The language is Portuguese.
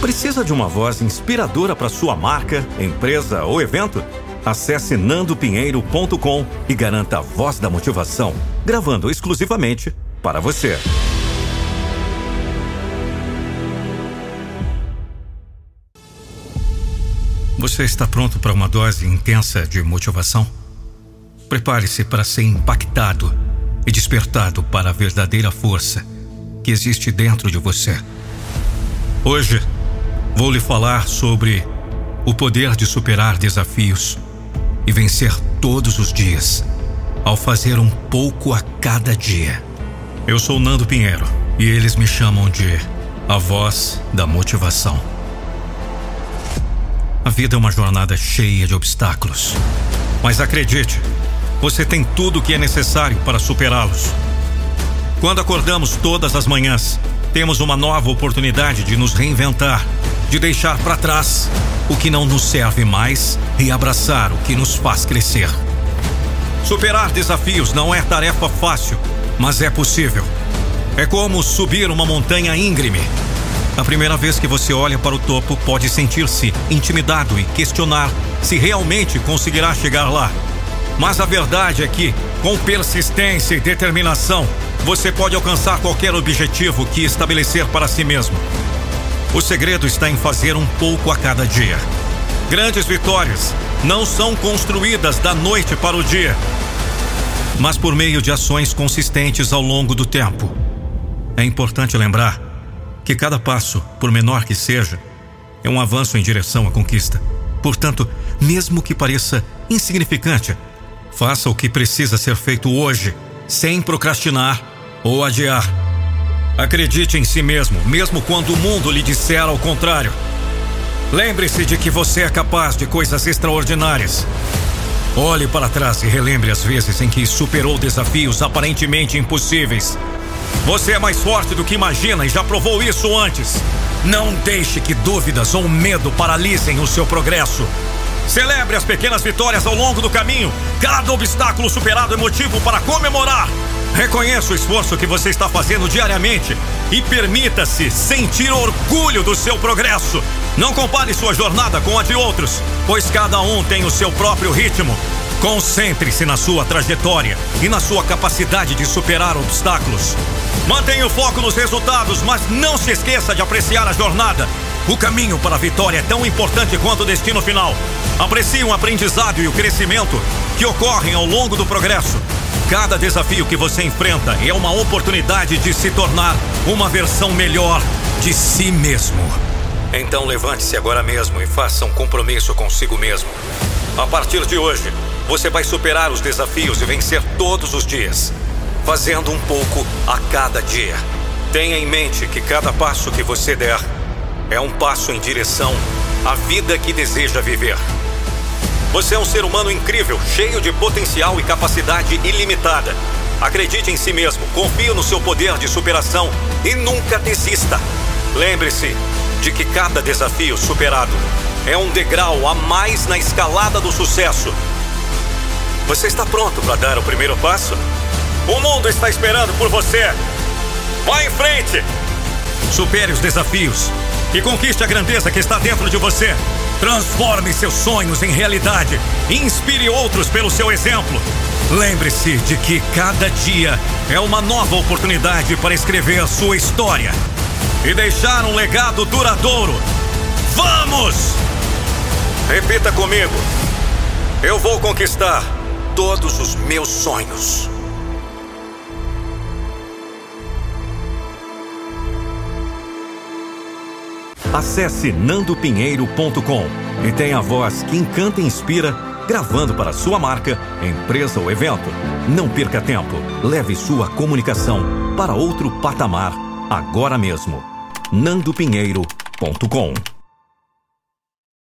Precisa de uma voz inspiradora para sua marca, empresa ou evento? Acesse nandopinheiro.com e garanta a voz da motivação, gravando exclusivamente para você. Você está pronto para uma dose intensa de motivação? Prepare-se para ser impactado e despertado para a verdadeira força que existe dentro de você. Hoje, vou lhe falar sobre o poder de superar desafios e vencer todos os dias, ao fazer um pouco a cada dia. Eu sou Nando Pinheiro e eles me chamam de a voz da motivação. A vida é uma jornada cheia de obstáculos. Mas acredite, você tem tudo o que é necessário para superá-los. Quando acordamos todas as manhãs, temos uma nova oportunidade de nos reinventar, de deixar para trás o que não nos serve mais e abraçar o que nos faz crescer. Superar desafios não é tarefa fácil, mas é possível. É como subir uma montanha íngreme a primeira vez que você olha para o topo, pode sentir-se intimidado e questionar se realmente conseguirá chegar lá. Mas a verdade é que, com persistência e determinação, você pode alcançar qualquer objetivo que estabelecer para si mesmo. O segredo está em fazer um pouco a cada dia. Grandes vitórias não são construídas da noite para o dia, mas por meio de ações consistentes ao longo do tempo. É importante lembrar que cada passo, por menor que seja, é um avanço em direção à conquista. Portanto, mesmo que pareça insignificante, faça o que precisa ser feito hoje, sem procrastinar ou adiar. Acredite em si mesmo, mesmo quando o mundo lhe disser ao contrário. Lembre-se de que você é capaz de coisas extraordinárias. Olhe para trás e relembre as vezes em que superou desafios aparentemente impossíveis você é mais forte do que imagina e já provou isso antes. Não deixe que dúvidas ou medo paralisem o seu progresso. Celebre as pequenas vitórias ao longo do caminho. Cada obstáculo superado é motivo para comemorar. Reconheça o esforço que você está fazendo diariamente e permita-se sentir orgulho do seu progresso. Não compare sua jornada com a de outros, pois cada um tem o seu próprio ritmo. Concentre-se na sua trajetória e na sua capacidade de superar obstáculos. Mantenha o foco nos resultados, mas não se esqueça de apreciar a jornada. O caminho para a vitória é tão importante quanto o destino final. Aprecie o aprendizado e o crescimento que ocorrem ao longo do progresso. Cada desafio que você enfrenta é uma oportunidade de se tornar uma versão melhor de si mesmo. Então levante-se agora mesmo e faça um compromisso consigo mesmo. A partir de hoje, você vai superar os desafios e vencer todos os dias, fazendo um pouco a cada dia. Tenha em mente que cada passo que você der é um passo em direção à vida que deseja viver. Você é um ser humano incrível, cheio de potencial e capacidade ilimitada. Acredite em si mesmo, confie no seu poder de superação e nunca desista. Lembre-se de que cada desafio superado é um degrau a mais na escalada do sucesso você está pronto para dar o primeiro passo? O mundo está esperando por você. Vá em frente! Supere os desafios e conquiste a grandeza que está dentro de você. Transforme seus sonhos em realidade inspire outros pelo seu exemplo. Lembre-se de que cada dia é uma nova oportunidade para escrever a sua história e deixar um legado duradouro. Vamos! Repita comigo. Eu vou conquistar todos os meus sonhos. Acesse nandopinheiro.com e tenha a voz que encanta e inspira, gravando para sua marca, empresa ou evento. Não perca tempo. Leve sua comunicação para outro patamar agora mesmo. nandopinheiro.com